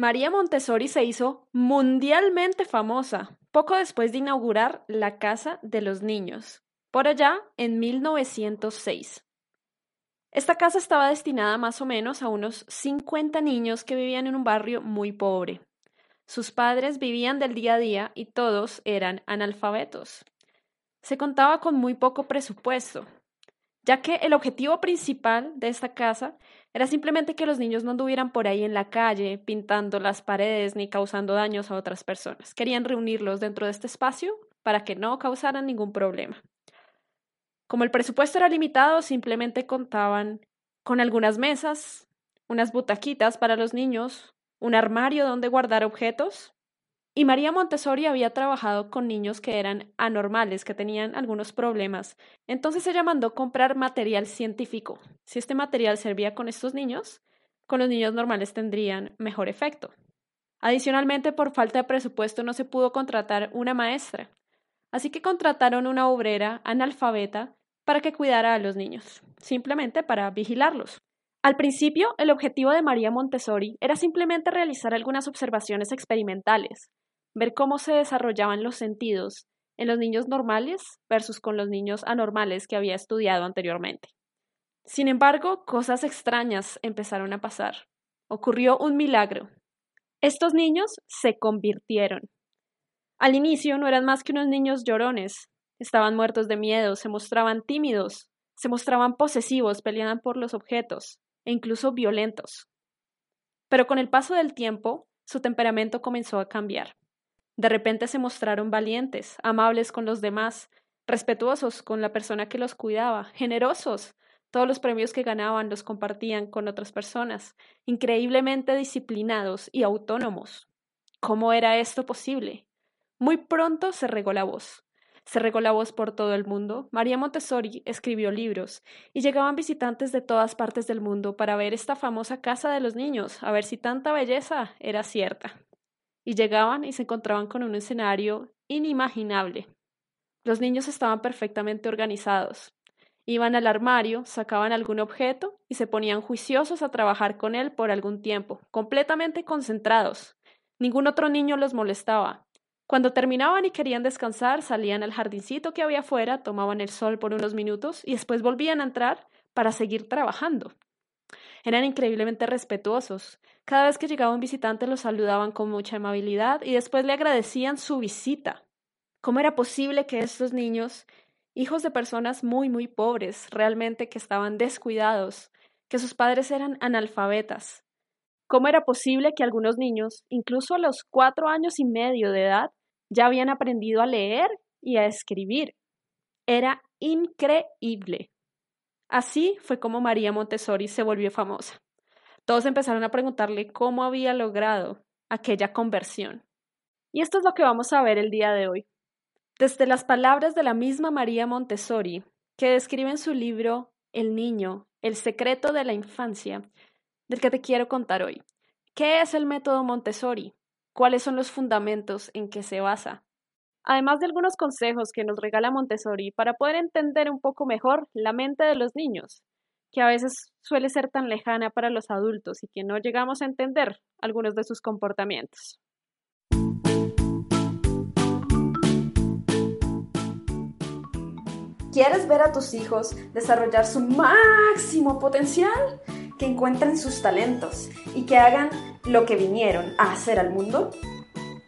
María Montessori se hizo mundialmente famosa poco después de inaugurar la Casa de los Niños, por allá en 1906. Esta casa estaba destinada más o menos a unos 50 niños que vivían en un barrio muy pobre. Sus padres vivían del día a día y todos eran analfabetos. Se contaba con muy poco presupuesto, ya que el objetivo principal de esta casa era simplemente que los niños no anduvieran por ahí en la calle pintando las paredes ni causando daños a otras personas. Querían reunirlos dentro de este espacio para que no causaran ningún problema. Como el presupuesto era limitado, simplemente contaban con algunas mesas, unas butaquitas para los niños, un armario donde guardar objetos. Y María Montessori había trabajado con niños que eran anormales, que tenían algunos problemas. Entonces ella mandó comprar material científico. Si este material servía con estos niños, con los niños normales tendrían mejor efecto. Adicionalmente, por falta de presupuesto no se pudo contratar una maestra. Así que contrataron una obrera analfabeta para que cuidara a los niños, simplemente para vigilarlos. Al principio, el objetivo de María Montessori era simplemente realizar algunas observaciones experimentales, ver cómo se desarrollaban los sentidos en los niños normales versus con los niños anormales que había estudiado anteriormente. Sin embargo, cosas extrañas empezaron a pasar. Ocurrió un milagro. Estos niños se convirtieron. Al inicio no eran más que unos niños llorones, Estaban muertos de miedo, se mostraban tímidos, se mostraban posesivos, peleaban por los objetos e incluso violentos. Pero con el paso del tiempo, su temperamento comenzó a cambiar. De repente se mostraron valientes, amables con los demás, respetuosos con la persona que los cuidaba, generosos. Todos los premios que ganaban los compartían con otras personas, increíblemente disciplinados y autónomos. ¿Cómo era esto posible? Muy pronto se regó la voz. Se regó la voz por todo el mundo. María Montessori escribió libros y llegaban visitantes de todas partes del mundo para ver esta famosa casa de los niños, a ver si tanta belleza era cierta. Y llegaban y se encontraban con un escenario inimaginable. Los niños estaban perfectamente organizados. Iban al armario, sacaban algún objeto y se ponían juiciosos a trabajar con él por algún tiempo, completamente concentrados. Ningún otro niño los molestaba. Cuando terminaban y querían descansar, salían al jardincito que había afuera, tomaban el sol por unos minutos y después volvían a entrar para seguir trabajando. Eran increíblemente respetuosos. Cada vez que llegaba un visitante los saludaban con mucha amabilidad y después le agradecían su visita. ¿Cómo era posible que estos niños, hijos de personas muy, muy pobres, realmente que estaban descuidados, que sus padres eran analfabetas? ¿Cómo era posible que algunos niños, incluso a los cuatro años y medio de edad, ya habían aprendido a leer y a escribir. Era increíble. Así fue como María Montessori se volvió famosa. Todos empezaron a preguntarle cómo había logrado aquella conversión. Y esto es lo que vamos a ver el día de hoy. Desde las palabras de la misma María Montessori, que describe en su libro El niño, el secreto de la infancia, del que te quiero contar hoy. ¿Qué es el método Montessori? cuáles son los fundamentos en que se basa. Además de algunos consejos que nos regala Montessori para poder entender un poco mejor la mente de los niños, que a veces suele ser tan lejana para los adultos y que no llegamos a entender algunos de sus comportamientos. ¿Quieres ver a tus hijos desarrollar su máximo potencial? Que encuentren sus talentos y que hagan lo que vinieron a hacer al mundo?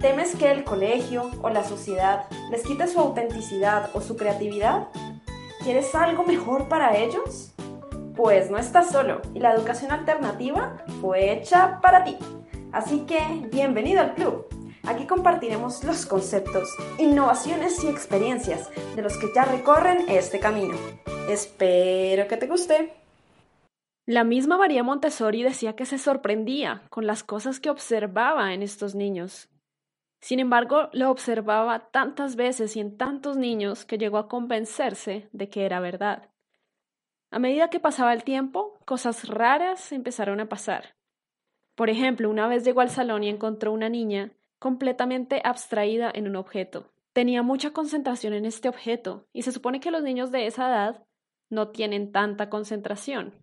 ¿Temes que el colegio o la sociedad les quite su autenticidad o su creatividad? ¿Quieres algo mejor para ellos? Pues no estás solo y la educación alternativa fue hecha para ti. Así que bienvenido al club. Aquí compartiremos los conceptos, innovaciones y experiencias de los que ya recorren este camino. Espero que te guste. La misma María Montessori decía que se sorprendía con las cosas que observaba en estos niños. Sin embargo, lo observaba tantas veces y en tantos niños que llegó a convencerse de que era verdad. A medida que pasaba el tiempo, cosas raras empezaron a pasar. Por ejemplo, una vez llegó al salón y encontró una niña completamente abstraída en un objeto. Tenía mucha concentración en este objeto, y se supone que los niños de esa edad no tienen tanta concentración.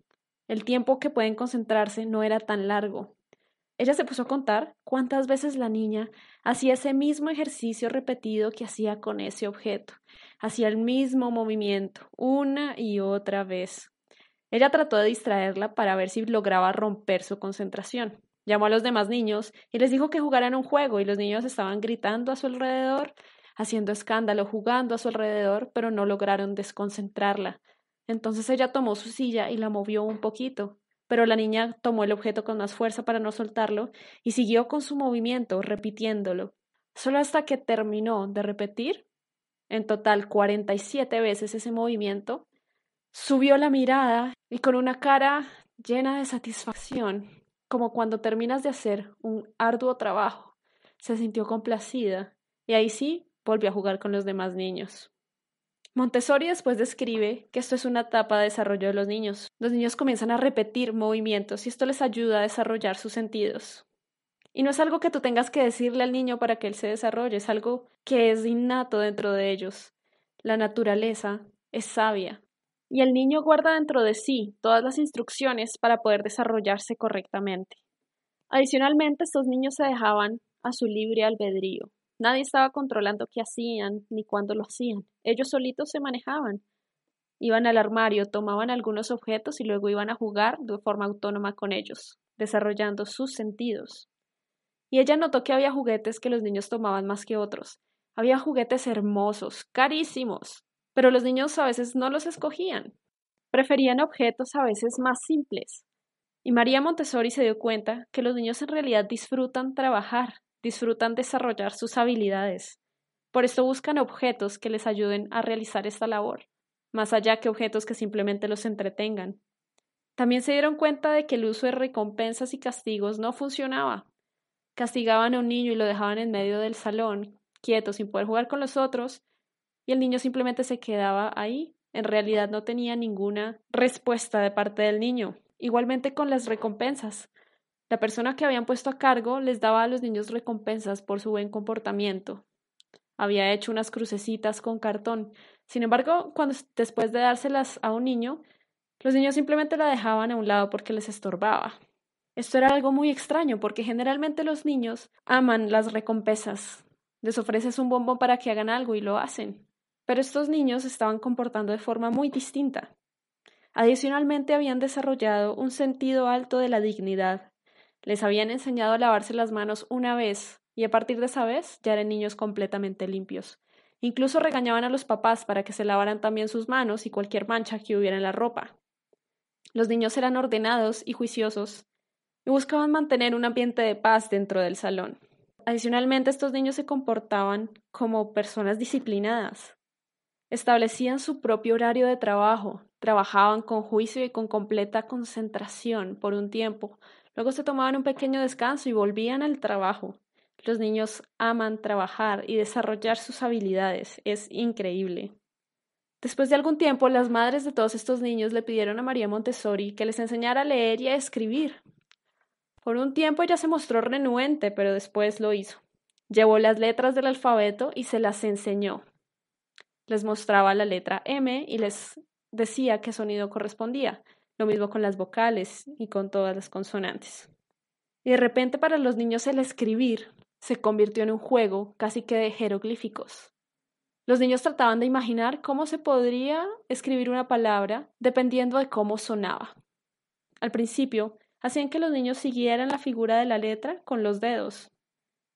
El tiempo que pueden concentrarse no era tan largo. Ella se puso a contar cuántas veces la niña hacía ese mismo ejercicio repetido que hacía con ese objeto, hacía el mismo movimiento una y otra vez. Ella trató de distraerla para ver si lograba romper su concentración. Llamó a los demás niños y les dijo que jugaran un juego y los niños estaban gritando a su alrededor, haciendo escándalo, jugando a su alrededor, pero no lograron desconcentrarla. Entonces ella tomó su silla y la movió un poquito pero la niña tomó el objeto con más fuerza para no soltarlo y siguió con su movimiento, repitiéndolo, solo hasta que terminó de repetir, en total 47 veces ese movimiento, subió la mirada y con una cara llena de satisfacción, como cuando terminas de hacer un arduo trabajo, se sintió complacida y ahí sí volvió a jugar con los demás niños. Montessori después describe que esto es una etapa de desarrollo de los niños. Los niños comienzan a repetir movimientos y esto les ayuda a desarrollar sus sentidos. Y no es algo que tú tengas que decirle al niño para que él se desarrolle, es algo que es innato dentro de ellos. La naturaleza es sabia y el niño guarda dentro de sí todas las instrucciones para poder desarrollarse correctamente. Adicionalmente, estos niños se dejaban a su libre albedrío. Nadie estaba controlando qué hacían ni cuándo lo hacían. Ellos solitos se manejaban. Iban al armario, tomaban algunos objetos y luego iban a jugar de forma autónoma con ellos, desarrollando sus sentidos. Y ella notó que había juguetes que los niños tomaban más que otros. Había juguetes hermosos, carísimos, pero los niños a veces no los escogían. Preferían objetos a veces más simples. Y María Montessori se dio cuenta que los niños en realidad disfrutan trabajar, disfrutan desarrollar sus habilidades. Por esto buscan objetos que les ayuden a realizar esta labor, más allá que objetos que simplemente los entretengan. También se dieron cuenta de que el uso de recompensas y castigos no funcionaba. Castigaban a un niño y lo dejaban en medio del salón, quieto, sin poder jugar con los otros, y el niño simplemente se quedaba ahí. En realidad no tenía ninguna respuesta de parte del niño. Igualmente con las recompensas. La persona que habían puesto a cargo les daba a los niños recompensas por su buen comportamiento. Había hecho unas crucecitas con cartón. Sin embargo, cuando después de dárselas a un niño, los niños simplemente la dejaban a un lado porque les estorbaba. Esto era algo muy extraño porque generalmente los niños aman las recompensas. Les ofreces un bombón para que hagan algo y lo hacen. Pero estos niños estaban comportando de forma muy distinta. Adicionalmente habían desarrollado un sentido alto de la dignidad les habían enseñado a lavarse las manos una vez y a partir de esa vez ya eran niños completamente limpios. Incluso regañaban a los papás para que se lavaran también sus manos y cualquier mancha que hubiera en la ropa. Los niños eran ordenados y juiciosos y buscaban mantener un ambiente de paz dentro del salón. Adicionalmente, estos niños se comportaban como personas disciplinadas. Establecían su propio horario de trabajo, trabajaban con juicio y con completa concentración por un tiempo, Luego se tomaban un pequeño descanso y volvían al trabajo. Los niños aman trabajar y desarrollar sus habilidades. Es increíble. Después de algún tiempo, las madres de todos estos niños le pidieron a María Montessori que les enseñara a leer y a escribir. Por un tiempo ella se mostró renuente, pero después lo hizo. Llevó las letras del alfabeto y se las enseñó. Les mostraba la letra M y les decía qué sonido correspondía. Lo mismo con las vocales y con todas las consonantes. Y de repente para los niños el escribir se convirtió en un juego casi que de jeroglíficos. Los niños trataban de imaginar cómo se podría escribir una palabra dependiendo de cómo sonaba. Al principio, hacían que los niños siguieran la figura de la letra con los dedos.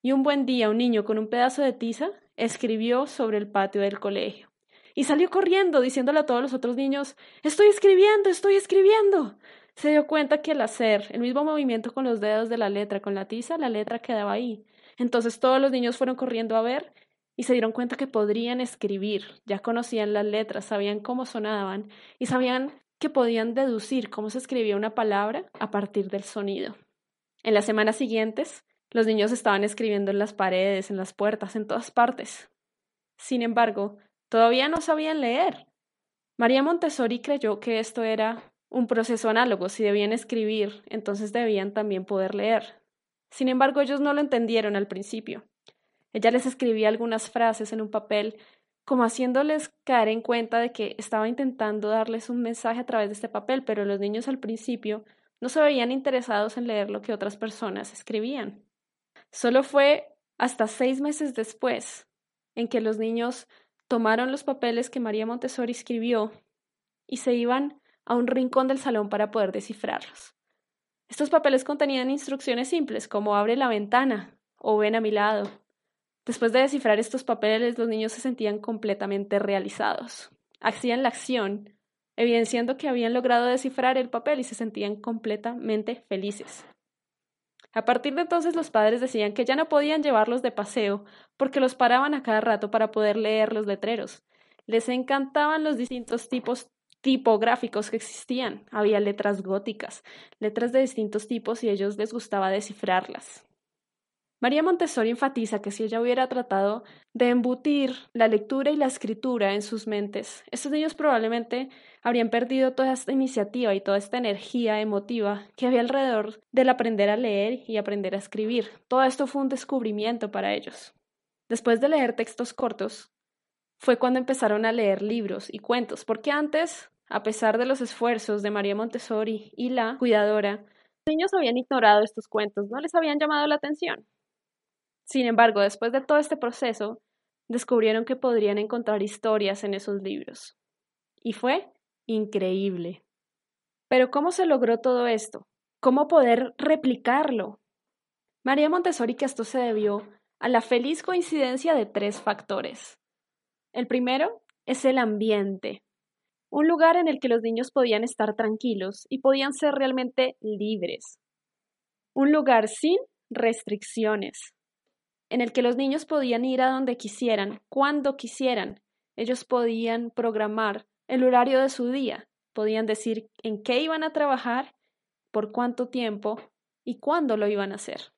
Y un buen día un niño con un pedazo de tiza escribió sobre el patio del colegio y salió corriendo diciéndole a todos los otros niños Estoy escribiendo, estoy escribiendo. Se dio cuenta que al hacer el mismo movimiento con los dedos de la letra, con la tiza, la letra quedaba ahí. Entonces todos los niños fueron corriendo a ver y se dieron cuenta que podrían escribir, ya conocían las letras, sabían cómo sonaban y sabían que podían deducir cómo se escribía una palabra a partir del sonido. En las semanas siguientes, los niños estaban escribiendo en las paredes, en las puertas, en todas partes. Sin embargo, Todavía no sabían leer. María Montessori creyó que esto era un proceso análogo. Si debían escribir, entonces debían también poder leer. Sin embargo, ellos no lo entendieron al principio. Ella les escribía algunas frases en un papel, como haciéndoles caer en cuenta de que estaba intentando darles un mensaje a través de este papel, pero los niños al principio no se veían interesados en leer lo que otras personas escribían. Solo fue hasta seis meses después en que los niños tomaron los papeles que María Montessori escribió y se iban a un rincón del salón para poder descifrarlos. Estos papeles contenían instrucciones simples como abre la ventana o ven a mi lado. Después de descifrar estos papeles, los niños se sentían completamente realizados. Hacían la acción, evidenciando que habían logrado descifrar el papel y se sentían completamente felices. A partir de entonces los padres decían que ya no podían llevarlos de paseo porque los paraban a cada rato para poder leer los letreros. Les encantaban los distintos tipos tipográficos que existían. Había letras góticas, letras de distintos tipos y a ellos les gustaba descifrarlas. María Montessori enfatiza que si ella hubiera tratado de embutir la lectura y la escritura en sus mentes, estos niños probablemente habrían perdido toda esta iniciativa y toda esta energía emotiva que había alrededor del aprender a leer y aprender a escribir. Todo esto fue un descubrimiento para ellos. Después de leer textos cortos, fue cuando empezaron a leer libros y cuentos, porque antes a pesar de los esfuerzos de María Montessori y la cuidadora, los niños habían ignorado estos cuentos, no les habían llamado la atención. Sin embargo, después de todo este proceso, descubrieron que podrían encontrar historias en esos libros. Y fue increíble. Pero ¿cómo se logró todo esto? ¿Cómo poder replicarlo? María Montessori que esto se debió a la feliz coincidencia de tres factores. El primero es el ambiente un lugar en el que los niños podían estar tranquilos y podían ser realmente libres. Un lugar sin restricciones, en el que los niños podían ir a donde quisieran, cuando quisieran. Ellos podían programar el horario de su día, podían decir en qué iban a trabajar, por cuánto tiempo y cuándo lo iban a hacer.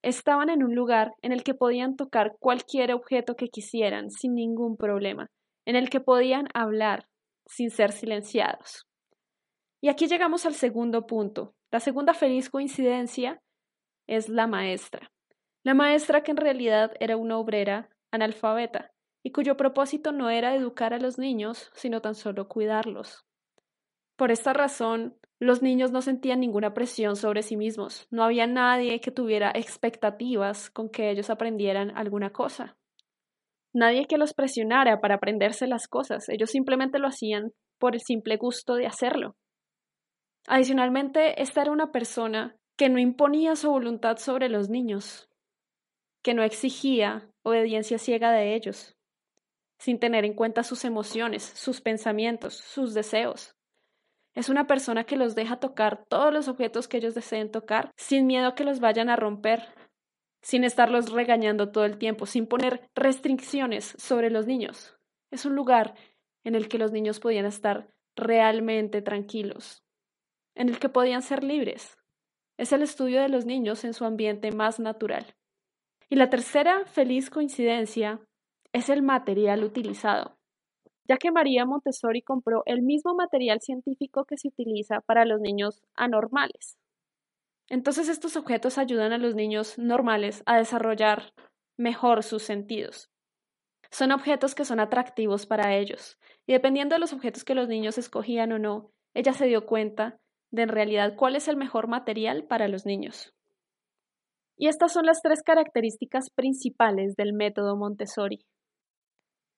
Estaban en un lugar en el que podían tocar cualquier objeto que quisieran sin ningún problema, en el que podían hablar, sin ser silenciados. Y aquí llegamos al segundo punto. La segunda feliz coincidencia es la maestra. La maestra que en realidad era una obrera analfabeta y cuyo propósito no era educar a los niños, sino tan solo cuidarlos. Por esta razón, los niños no sentían ninguna presión sobre sí mismos. No había nadie que tuviera expectativas con que ellos aprendieran alguna cosa. Nadie que los presionara para aprenderse las cosas, ellos simplemente lo hacían por el simple gusto de hacerlo. Adicionalmente, esta era una persona que no imponía su voluntad sobre los niños, que no exigía obediencia ciega de ellos, sin tener en cuenta sus emociones, sus pensamientos, sus deseos. Es una persona que los deja tocar todos los objetos que ellos deseen tocar, sin miedo a que los vayan a romper, sin estarlos regañando todo el tiempo, sin poner restricciones sobre los niños. Es un lugar en el que los niños podían estar realmente tranquilos, en el que podían ser libres. Es el estudio de los niños en su ambiente más natural. Y la tercera feliz coincidencia es el material utilizado, ya que María Montessori compró el mismo material científico que se utiliza para los niños anormales. Entonces estos objetos ayudan a los niños normales a desarrollar mejor sus sentidos. Son objetos que son atractivos para ellos, y dependiendo de los objetos que los niños escogían o no, ella se dio cuenta de en realidad cuál es el mejor material para los niños. Y estas son las tres características principales del método Montessori.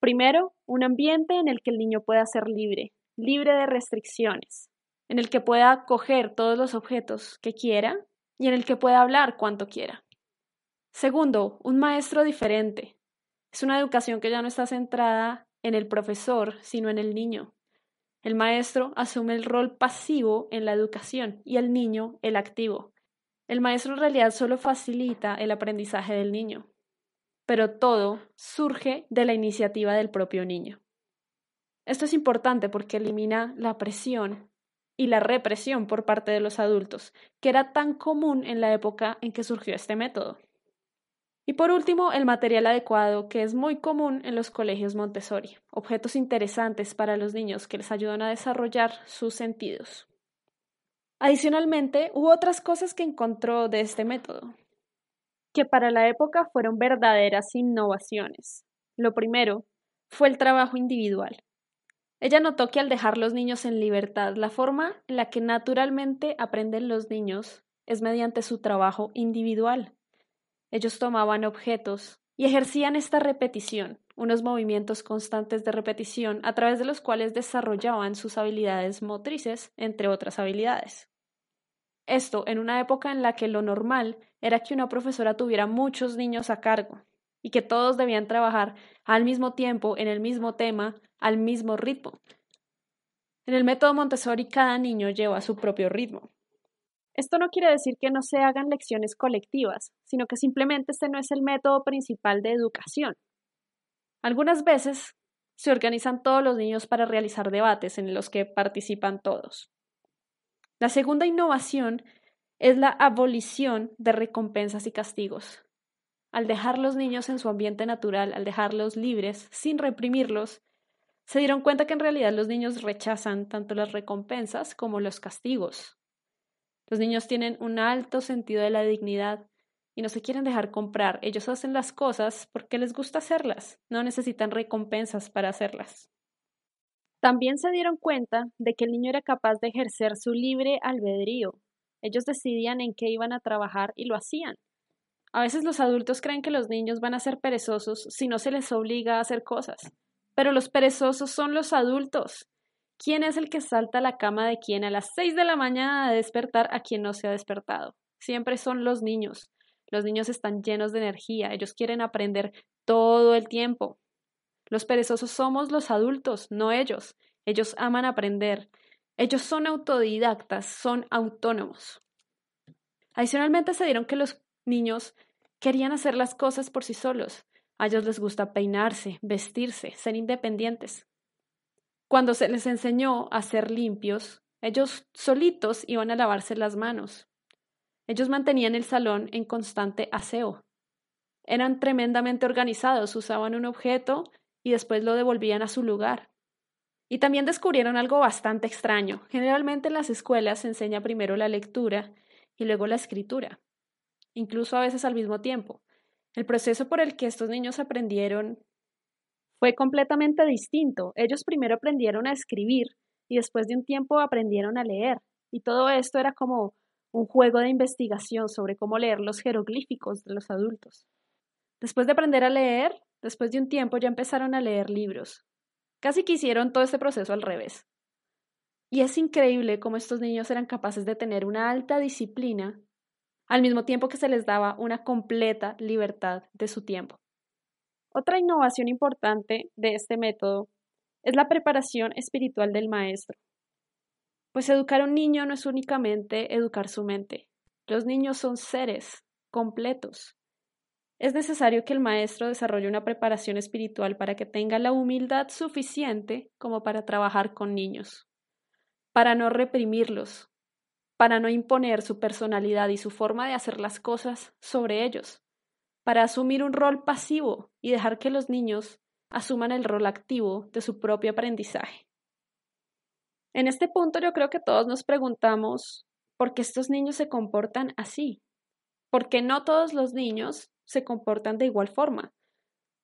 Primero, un ambiente en el que el niño pueda ser libre, libre de restricciones en el que pueda coger todos los objetos que quiera y en el que pueda hablar cuanto quiera. Segundo, un maestro diferente. Es una educación que ya no está centrada en el profesor, sino en el niño. El maestro asume el rol pasivo en la educación y el niño el activo. El maestro en realidad solo facilita el aprendizaje del niño, pero todo surge de la iniciativa del propio niño. Esto es importante porque elimina la presión y la represión por parte de los adultos, que era tan común en la época en que surgió este método. Y por último, el material adecuado, que es muy común en los colegios Montessori, objetos interesantes para los niños que les ayudan a desarrollar sus sentidos. Adicionalmente, hubo otras cosas que encontró de este método, que para la época fueron verdaderas innovaciones. Lo primero fue el trabajo individual. Ella notó que al dejar los niños en libertad, la forma en la que naturalmente aprenden los niños es mediante su trabajo individual. Ellos tomaban objetos y ejercían esta repetición, unos movimientos constantes de repetición a través de los cuales desarrollaban sus habilidades motrices, entre otras habilidades. Esto en una época en la que lo normal era que una profesora tuviera muchos niños a cargo y que todos debían trabajar al mismo tiempo en el mismo tema al mismo ritmo. En el método Montessori cada niño lleva su propio ritmo. Esto no quiere decir que no se hagan lecciones colectivas, sino que simplemente este no es el método principal de educación. Algunas veces se organizan todos los niños para realizar debates en los que participan todos. La segunda innovación es la abolición de recompensas y castigos. Al dejar los niños en su ambiente natural, al dejarlos libres, sin reprimirlos, se dieron cuenta que en realidad los niños rechazan tanto las recompensas como los castigos. Los niños tienen un alto sentido de la dignidad y no se quieren dejar comprar. Ellos hacen las cosas porque les gusta hacerlas, no necesitan recompensas para hacerlas. También se dieron cuenta de que el niño era capaz de ejercer su libre albedrío. Ellos decidían en qué iban a trabajar y lo hacían. A veces los adultos creen que los niños van a ser perezosos si no se les obliga a hacer cosas. Pero los perezosos son los adultos. ¿Quién es el que salta a la cama de quién a las seis de la mañana a despertar a quien no se ha despertado? Siempre son los niños. Los niños están llenos de energía, ellos quieren aprender todo el tiempo. Los perezosos somos los adultos, no ellos. Ellos aman aprender. Ellos son autodidactas, son autónomos. Adicionalmente se dieron que los niños querían hacer las cosas por sí solos. A ellos les gusta peinarse, vestirse, ser independientes. Cuando se les enseñó a ser limpios, ellos solitos iban a lavarse las manos. Ellos mantenían el salón en constante aseo. Eran tremendamente organizados, usaban un objeto y después lo devolvían a su lugar. Y también descubrieron algo bastante extraño. Generalmente en las escuelas se enseña primero la lectura y luego la escritura, incluso a veces al mismo tiempo. El proceso por el que estos niños aprendieron fue completamente distinto. Ellos primero aprendieron a escribir y después de un tiempo aprendieron a leer. Y todo esto era como un juego de investigación sobre cómo leer los jeroglíficos de los adultos. Después de aprender a leer, después de un tiempo ya empezaron a leer libros. Casi que hicieron todo este proceso al revés. Y es increíble cómo estos niños eran capaces de tener una alta disciplina al mismo tiempo que se les daba una completa libertad de su tiempo. Otra innovación importante de este método es la preparación espiritual del maestro. Pues educar a un niño no es únicamente educar su mente. Los niños son seres completos. Es necesario que el maestro desarrolle una preparación espiritual para que tenga la humildad suficiente como para trabajar con niños, para no reprimirlos, para no imponer su personalidad y su forma de hacer las cosas sobre ellos, para asumir un rol pasivo y dejar que los niños asuman el rol activo de su propio aprendizaje. En este punto yo creo que todos nos preguntamos por qué estos niños se comportan así, porque no todos los niños se comportan de igual forma,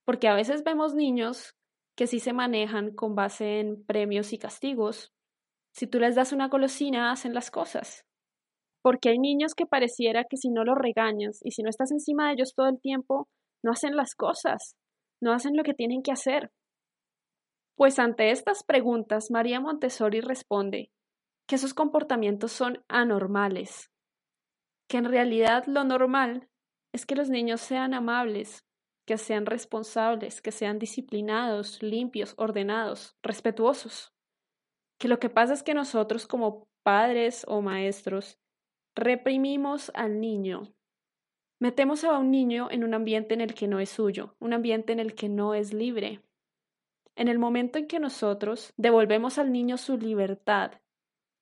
porque a veces vemos niños que sí se manejan con base en premios y castigos. Si tú les das una golosina, hacen las cosas porque hay niños que pareciera que si no los regañas y si no estás encima de ellos todo el tiempo, no hacen las cosas, no hacen lo que tienen que hacer. Pues ante estas preguntas, María Montessori responde que esos comportamientos son anormales, que en realidad lo normal es que los niños sean amables, que sean responsables, que sean disciplinados, limpios, ordenados, respetuosos. Que lo que pasa es que nosotros como padres o maestros reprimimos al niño. Metemos a un niño en un ambiente en el que no es suyo, un ambiente en el que no es libre. En el momento en que nosotros devolvemos al niño su libertad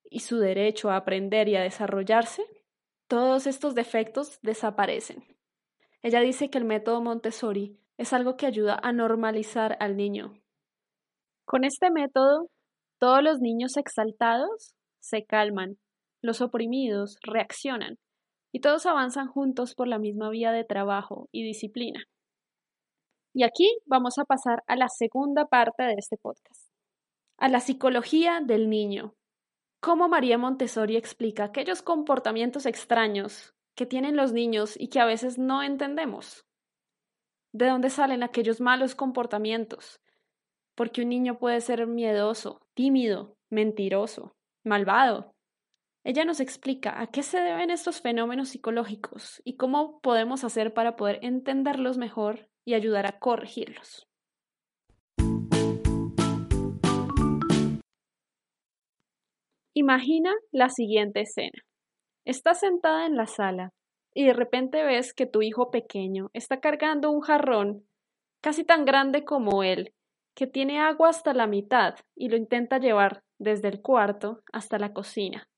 y su derecho a aprender y a desarrollarse, todos estos defectos desaparecen. Ella dice que el método Montessori es algo que ayuda a normalizar al niño. Con este método, todos los niños exaltados se calman los oprimidos reaccionan y todos avanzan juntos por la misma vía de trabajo y disciplina. Y aquí vamos a pasar a la segunda parte de este podcast. a la psicología del niño. Cómo María Montessori explica aquellos comportamientos extraños que tienen los niños y que a veces no entendemos. ¿De dónde salen aquellos malos comportamientos? Porque un niño puede ser miedoso, tímido, mentiroso, malvado. Ella nos explica a qué se deben estos fenómenos psicológicos y cómo podemos hacer para poder entenderlos mejor y ayudar a corregirlos. Imagina la siguiente escena. Estás sentada en la sala y de repente ves que tu hijo pequeño está cargando un jarrón casi tan grande como él, que tiene agua hasta la mitad y lo intenta llevar desde el cuarto hasta la cocina,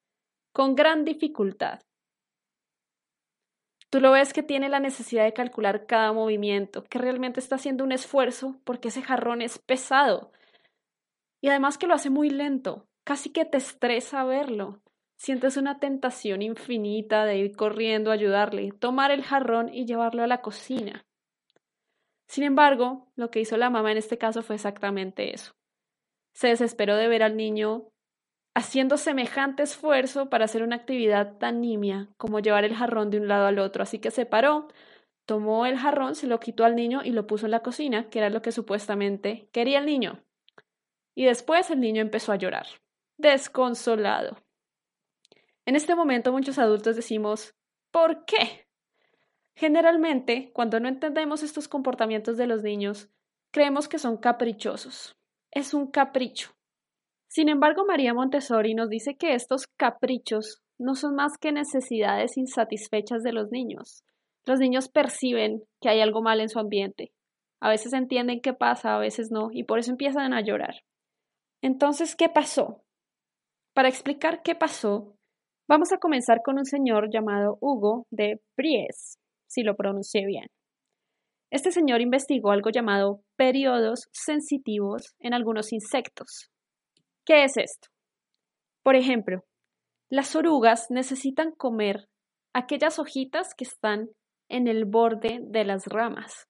con gran dificultad. Tú lo ves que tiene la necesidad de calcular cada movimiento, que realmente está haciendo un esfuerzo porque ese jarrón es pesado. Y además que lo hace muy lento, Casi que te estresa verlo. Sientes una tentación infinita de ir corriendo a ayudarle, tomar el jarrón y llevarlo a la cocina. Sin embargo, lo que hizo la mamá en este caso fue exactamente eso. Se desesperó de ver al niño haciendo semejante esfuerzo para hacer una actividad tan nimia como llevar el jarrón de un lado al otro, así que se paró, tomó el jarrón, se lo quitó al niño y lo puso en la cocina, que era lo que supuestamente quería el niño. Y después el niño empezó a llorar desconsolado. En este momento muchos adultos decimos, ¿por qué? Generalmente, cuando no entendemos estos comportamientos de los niños, creemos que son caprichosos. Es un capricho. Sin embargo, María Montessori nos dice que estos caprichos no son más que necesidades insatisfechas de los niños. Los niños perciben que hay algo mal en su ambiente. A veces entienden qué pasa, a veces no, y por eso empiezan a llorar. Entonces, ¿qué pasó? Para explicar qué pasó, vamos a comenzar con un señor llamado Hugo de Bries, si lo pronuncié bien. Este señor investigó algo llamado periodos sensitivos en algunos insectos. ¿Qué es esto? Por ejemplo, las orugas necesitan comer aquellas hojitas que están en el borde de las ramas.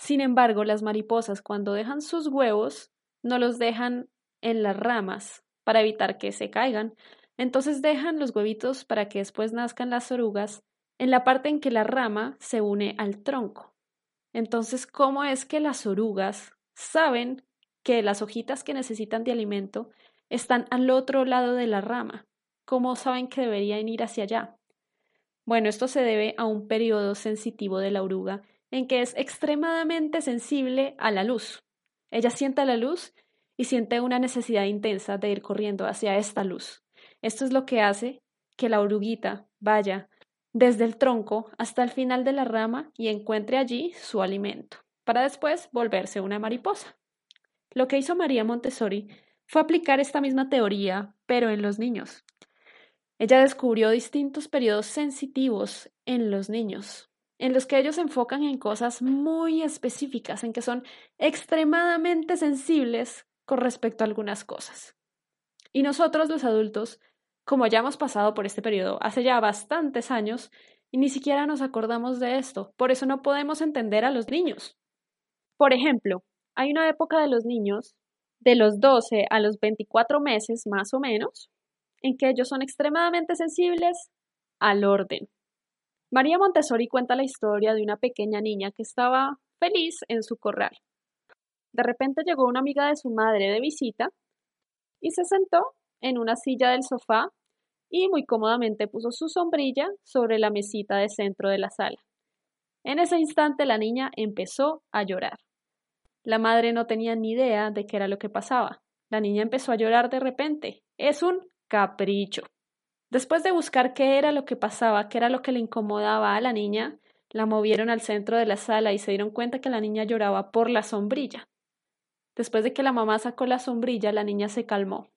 Sin embargo, las mariposas cuando dejan sus huevos no los dejan en las ramas, para evitar que se caigan. Entonces dejan los huevitos para que después nazcan las orugas en la parte en que la rama se une al tronco. Entonces, ¿cómo es que las orugas saben que las hojitas que necesitan de alimento están al otro lado de la rama? ¿Cómo saben que deberían ir hacia allá? Bueno, esto se debe a un periodo sensitivo de la oruga en que es extremadamente sensible a la luz. Ella siente la luz y siente una necesidad intensa de ir corriendo hacia esta luz. Esto es lo que hace que la oruguita vaya desde el tronco hasta el final de la rama y encuentre allí su alimento, para después volverse una mariposa. Lo que hizo María Montessori fue aplicar esta misma teoría, pero en los niños. Ella descubrió distintos periodos sensitivos en los niños, en los que ellos se enfocan en cosas muy específicas, en que son extremadamente sensibles con respecto a algunas cosas. Y nosotros los adultos, como ya hemos pasado por este periodo hace ya bastantes años, y ni siquiera nos acordamos de esto, por eso no podemos entender a los niños. Por ejemplo, hay una época de los niños, de los 12 a los 24 meses más o menos, en que ellos son extremadamente sensibles al orden. María Montessori cuenta la historia de una pequeña niña que estaba feliz en su corral. De repente llegó una amiga de su madre de visita y se sentó en una silla del sofá y muy cómodamente puso su sombrilla sobre la mesita de centro de la sala. En ese instante la niña empezó a llorar. La madre no tenía ni idea de qué era lo que pasaba. La niña empezó a llorar de repente. Es un capricho. Después de buscar qué era lo que pasaba, qué era lo que le incomodaba a la niña, la movieron al centro de la sala y se dieron cuenta que la niña lloraba por la sombrilla. Después de que la mamá sacó la sombrilla, la niña se calmó.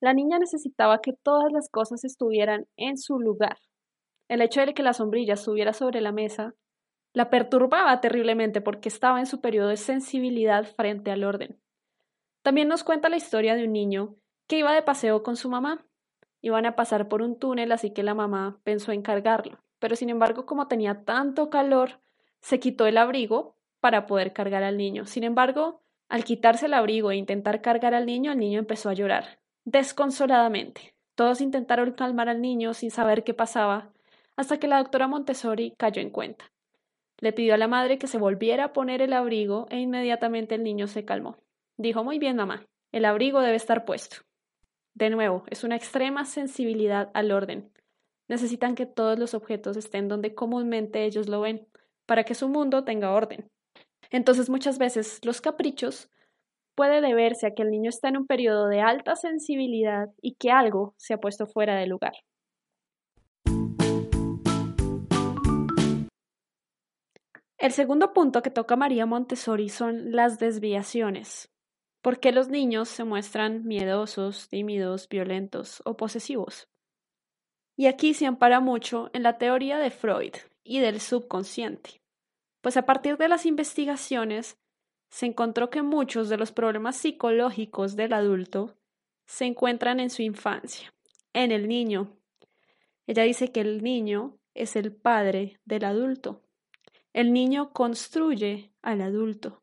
La niña necesitaba que todas las cosas estuvieran en su lugar. El hecho de que la sombrilla estuviera sobre la mesa la perturbaba terriblemente porque estaba en su periodo de sensibilidad frente al orden. También nos cuenta la historia de un niño que iba de paseo con su mamá. Iban a pasar por un túnel, así que la mamá pensó en cargarlo. Pero sin embargo, como tenía tanto calor, se quitó el abrigo para poder cargar al niño. Sin embargo, Al quitarse el abrigo e intentar cargar al niño, el niño empezó a llorar, desconsoladamente. Todos intentaron calmar al niño sin saber qué pasaba, hasta que la doctora Montessori cayó en cuenta. Le pidió a la madre que se volviera a poner el abrigo e inmediatamente el niño se calmó. Dijo Muy bien, mamá, el abrigo debe estar puesto. De nuevo, es una extrema sensibilidad al orden. Necesitan que todos los objetos estén donde comúnmente ellos lo ven, para que su mundo tenga orden. Entonces muchas veces los caprichos puede deberse a que el niño está en un periodo de alta sensibilidad y que algo se ha puesto fuera de lugar. El segundo punto que toca María Montessori son las desviaciones. ¿Por qué los niños se muestran miedosos, tímidos, violentos o posesivos? Y aquí se ampara mucho en la teoría de Freud y del subconsciente, pues a partir de las investigaciones se encontró que muchos de los problemas psicológicos del adulto se encuentran en su infancia, en el niño. Ella dice que el niño es el padre del adulto. El niño construye al adulto.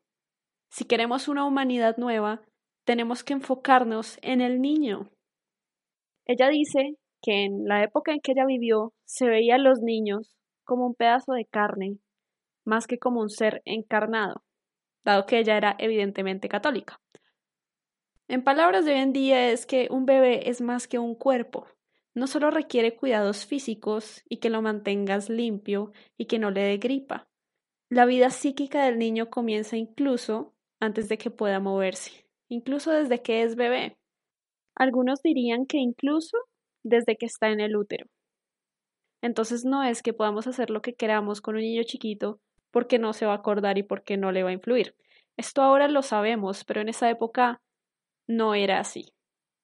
Si queremos una humanidad nueva, tenemos que enfocarnos en el niño. Ella dice que en la época en que ella vivió se veía a los niños como un pedazo de carne, más que como un ser encarnado, dado que ella era evidentemente católica. En palabras de hoy en día es que un bebé es más que un cuerpo, no solo requiere cuidados físicos y que lo mantengas limpio y que no le dé gripa, la vida psíquica del niño comienza incluso antes de que pueda moverse, incluso desde que es bebé. Algunos dirían que incluso desde que está en el útero. Entonces no es que podamos hacer lo que queramos con un niño chiquito porque no se va a acordar y porque no le va a influir. Esto ahora lo sabemos, pero en esa época no era así.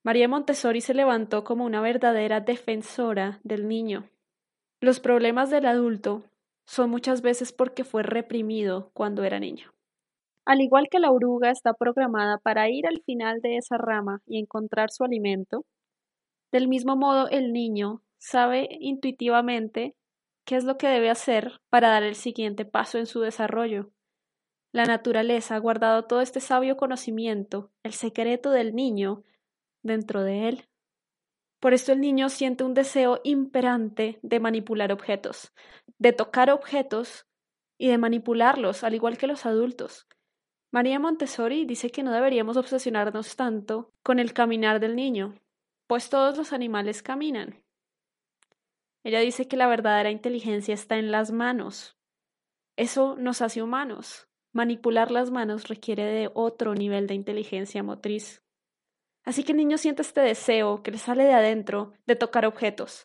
María Montessori se levantó como una verdadera defensora del niño. Los problemas del adulto son muchas veces porque fue reprimido cuando era niño. Al igual que la oruga está programada para ir al final de esa rama y encontrar su alimento, del mismo modo el niño sabe intuitivamente qué es lo que debe hacer para dar el siguiente paso en su desarrollo. La naturaleza ha guardado todo este sabio conocimiento, el secreto del niño, dentro de él. Por esto el niño siente un deseo imperante de manipular objetos, de tocar objetos y de manipularlos, al igual que los adultos. María Montessori dice que no deberíamos obsesionarnos tanto con el caminar del niño, pues todos los animales caminan. Ella dice que la verdadera inteligencia está en las manos. Eso nos hace humanos. Manipular las manos requiere de otro nivel de inteligencia motriz. Así que el niño siente este deseo que le sale de adentro de tocar objetos,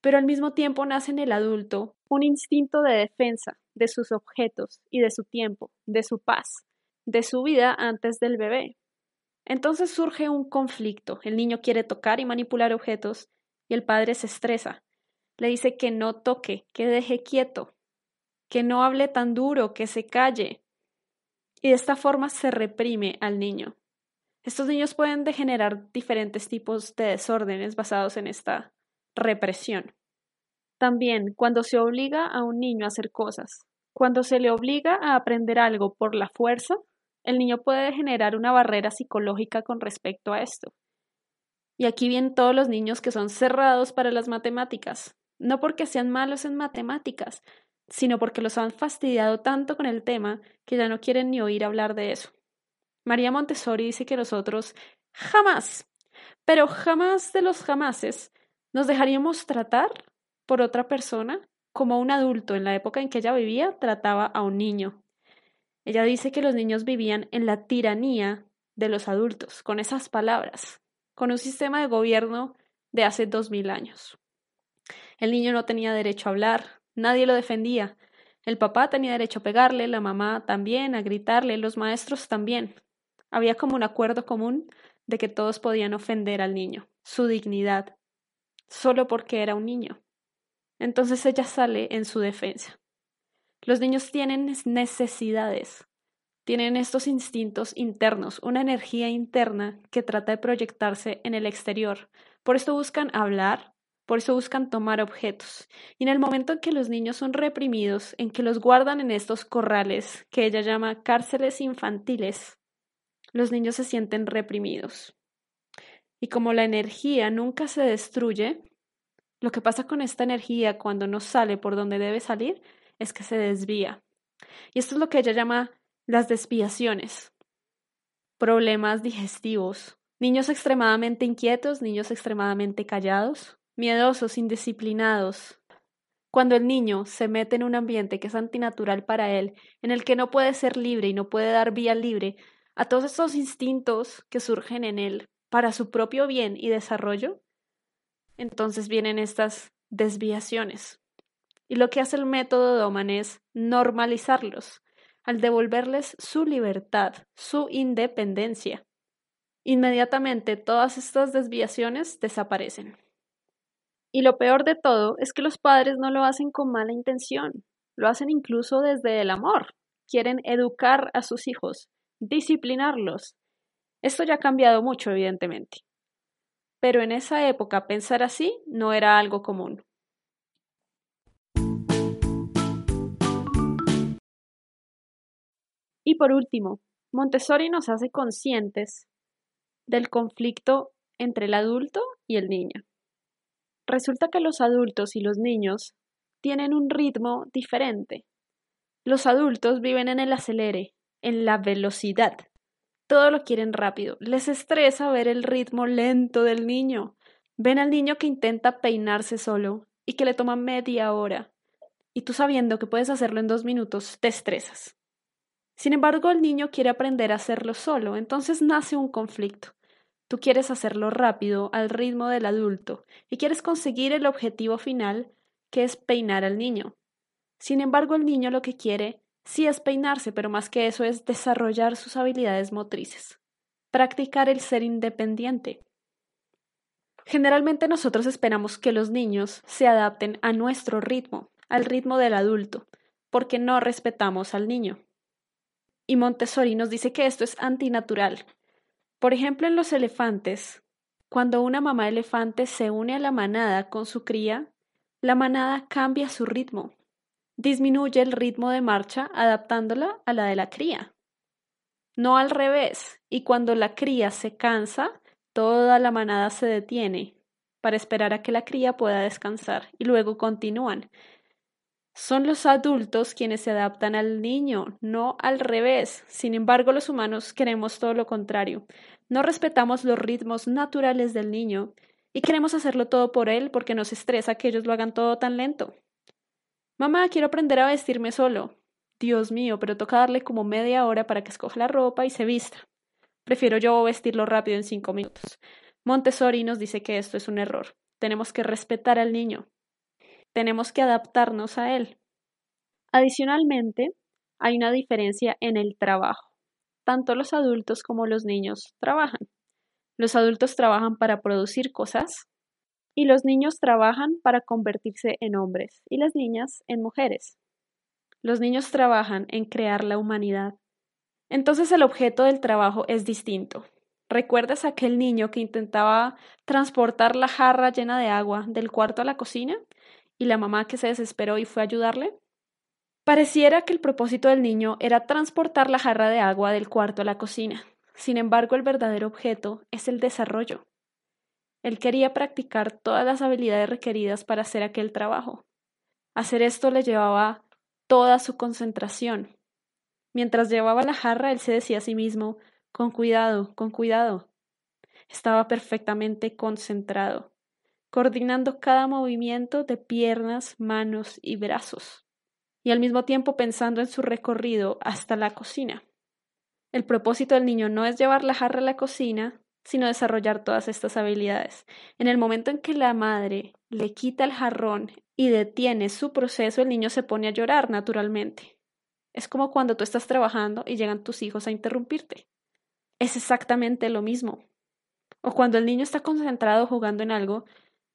pero al mismo tiempo nace en el adulto un instinto de defensa de sus objetos y de su tiempo, de su paz, de su vida antes del bebé. Entonces surge un conflicto. El niño quiere tocar y manipular objetos y el padre se estresa. Le dice que no toque, que deje quieto, que no hable tan duro, que se calle. Y de esta forma se reprime al niño. Estos niños pueden degenerar diferentes tipos de desórdenes basados en esta represión. También cuando se obliga a un niño a hacer cosas, cuando se le obliga a aprender algo por la fuerza, el niño puede generar una barrera psicológica con respecto a esto. Y aquí vienen todos los niños que son cerrados para las matemáticas, no porque sean malos en matemáticas, sino porque los han fastidiado tanto con el tema que ya no quieren ni oír hablar de eso. María Montessori dice que nosotros jamás, pero jamás de los jamases, nos dejaríamos tratar por otra persona como un adulto en la época en que ella vivía trataba a un niño. Ella dice que los niños vivían en la tiranía de los adultos, con esas palabras, con un sistema de gobierno de hace dos mil años. El niño no tenía derecho a hablar, nadie lo defendía. El papá tenía derecho a pegarle, la mamá también, a gritarle, los maestros también. Había como un acuerdo común de que todos podían ofender al niño, su dignidad, solo porque era un niño. Entonces ella sale en su defensa. Los niños tienen necesidades, tienen estos instintos internos, una energía interna que trata de proyectarse en el exterior. Por esto buscan hablar, por eso buscan tomar objetos. Y en el momento en que los niños son reprimidos, en que los guardan en estos corrales que ella llama cárceles infantiles, los niños se sienten reprimidos. Y como la energía nunca se destruye, lo que pasa con esta energía cuando no sale por donde debe salir es que se desvía. Y esto es lo que ella llama las desviaciones. Problemas digestivos. Niños extremadamente inquietos, niños extremadamente callados, miedosos, indisciplinados. Cuando el niño se mete en un ambiente que es antinatural para él, en el que no puede ser libre y no puede dar vía libre a todos estos instintos que surgen en él para su propio bien y desarrollo, entonces vienen estas desviaciones. Y lo que hace el método Doman es normalizarlos, al devolverles su libertad, su independencia. Inmediatamente todas estas desviaciones desaparecen. Y lo peor de todo es que los padres no lo hacen con mala intención, lo hacen incluso desde el amor. Quieren educar a sus hijos, disciplinarlos. Esto ya ha cambiado mucho, evidentemente. Pero en esa época pensar así no era algo común. Y por último, Montessori nos hace conscientes del conflicto entre el adulto y el niño. Resulta que los adultos y los niños tienen un ritmo diferente. Los adultos viven en el acelere, en la velocidad. Todo lo quieren rápido. Les estresa ver el ritmo lento del niño. Ven al niño que intenta peinarse solo y que le toma media hora. Y tú sabiendo que puedes hacerlo en dos minutos, te estresas. Sin embargo, el niño quiere aprender a hacerlo solo, entonces nace un conflicto. Tú quieres hacerlo rápido, al ritmo del adulto, y quieres conseguir el objetivo final, que es peinar al niño. Sin embargo, el niño lo que quiere sí es peinarse, pero más que eso es desarrollar sus habilidades motrices, practicar el ser independiente. Generalmente nosotros esperamos que los niños se adapten a nuestro ritmo, al ritmo del adulto, porque no respetamos al niño. Y Montessori nos dice que esto es antinatural. Por ejemplo, en los elefantes, cuando una mamá elefante se une a la manada con su cría, la manada cambia su ritmo, disminuye el ritmo de marcha adaptándola a la de la cría. No al revés, y cuando la cría se cansa, toda la manada se detiene para esperar a que la cría pueda descansar y luego continúan. Son los adultos quienes se adaptan al niño, no al revés. Sin embargo, los humanos queremos todo lo contrario. No respetamos los ritmos naturales del niño y queremos hacerlo todo por él porque nos estresa que ellos lo hagan todo tan lento. Mamá, quiero aprender a vestirme solo. Dios mío, pero toca darle como media hora para que escoja la ropa y se vista. Prefiero yo vestirlo rápido en cinco minutos. Montessori nos dice que esto es un error. Tenemos que respetar al niño tenemos que adaptarnos a él. Adicionalmente, hay una diferencia en el trabajo. Tanto los adultos como los niños trabajan. Los adultos trabajan para producir cosas y los niños trabajan para convertirse en hombres y las niñas en mujeres. Los niños trabajan en crear la humanidad. Entonces el objeto del trabajo es distinto. ¿Recuerdas aquel niño que intentaba transportar la jarra llena de agua del cuarto a la cocina? y la mamá que se desesperó y fue a ayudarle? Pareciera que el propósito del niño era transportar la jarra de agua del cuarto a la cocina. Sin embargo, el verdadero objeto es el desarrollo. Él quería practicar todas las habilidades requeridas para hacer aquel trabajo. Hacer esto le llevaba toda su concentración. Mientras llevaba la jarra, él se decía a sí mismo, con cuidado, con cuidado. Estaba perfectamente concentrado coordinando cada movimiento de piernas, manos y brazos, y al mismo tiempo pensando en su recorrido hasta la cocina. El propósito del niño no es llevar la jarra a la cocina, sino desarrollar todas estas habilidades. En el momento en que la madre le quita el jarrón y detiene su proceso, el niño se pone a llorar naturalmente. Es como cuando tú estás trabajando y llegan tus hijos a interrumpirte. Es exactamente lo mismo. O cuando el niño está concentrado jugando en algo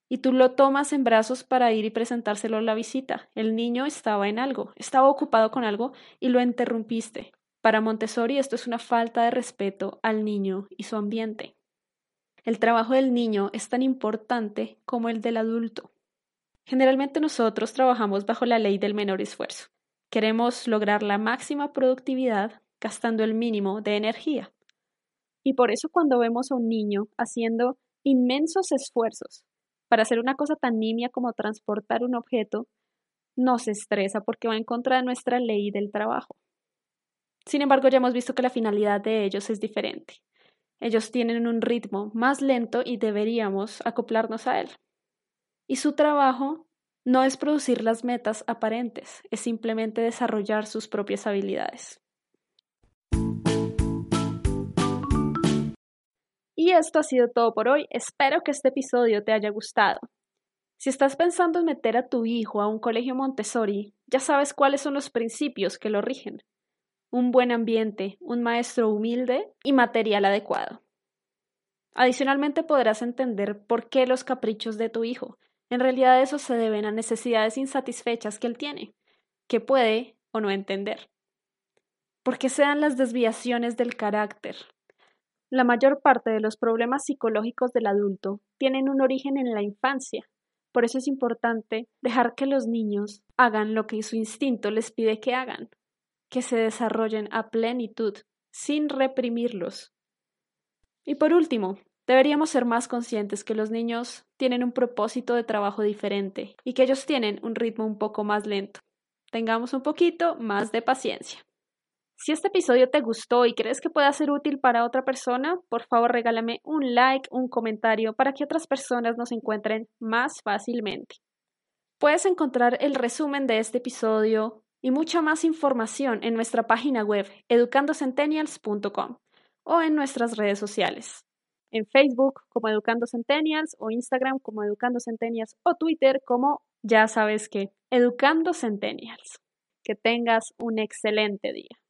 y tú lo tomas en brazos para ir y presentárselo a la visita. El niño estaba en algo, estaba ocupado con algo y lo interrumpiste. Para Montessori esto es una falta de respeto al niño y su ambiente. El trabajo del niño es tan importante como el del adulto. Generalmente nosotros trabajamos bajo la ley del menor esfuerzo. Queremos lograr la máxima productividad gastando el mínimo de energía. Y por eso cuando vemos a un niño haciendo inmensos esfuerzos para hacer una cosa tan nimia como transportar un objeto, nos estresa porque va en contra de nuestra ley del trabajo. Sin embargo, ya hemos visto que la finalidad de ellos es diferente. Ellos tienen un ritmo más lento y deberíamos acoplarnos a él. Y su trabajo no es producir las metas aparentes, es simplemente desarrollar sus propias habilidades. Y esto ha sido todo por hoy. Espero que este episodio te haya gustado. Si estás pensando en meter a tu hijo a un colegio Montessori, ya sabes cuáles son los principios que lo rigen. Un buen ambiente, un maestro humilde y material adecuado. Adicionalmente podrás entender por qué los caprichos de tu hijo. En realidad eso se deben a necesidades insatisfechas que él tiene, que puede o no entender. ¿Por qué se dan las desviaciones del carácter, la mayor parte de los problemas psicológicos del adulto tienen un origen en la infancia. Por eso es importante dejar que los niños hagan lo que su instinto les pide que hagan, que se desarrollen a plenitud, sin reprimirlos. Y por último, deberíamos ser más conscientes que los niños tienen un propósito de trabajo diferente y que ellos tienen un ritmo un poco más lento. Tengamos un poquito más de paciencia. Si este episodio te gustó y crees que pueda ser útil para otra persona, por favor regálame un like, un comentario para que otras personas nos encuentren más fácilmente. Puedes encontrar el resumen de este episodio y mucha más información en nuestra página web educandocentennials.com o en nuestras redes sociales. En Facebook como Educando Centennials o Instagram como Educando Centennials o Twitter como ya sabes que Educando Centennials. Que tengas un excelente día.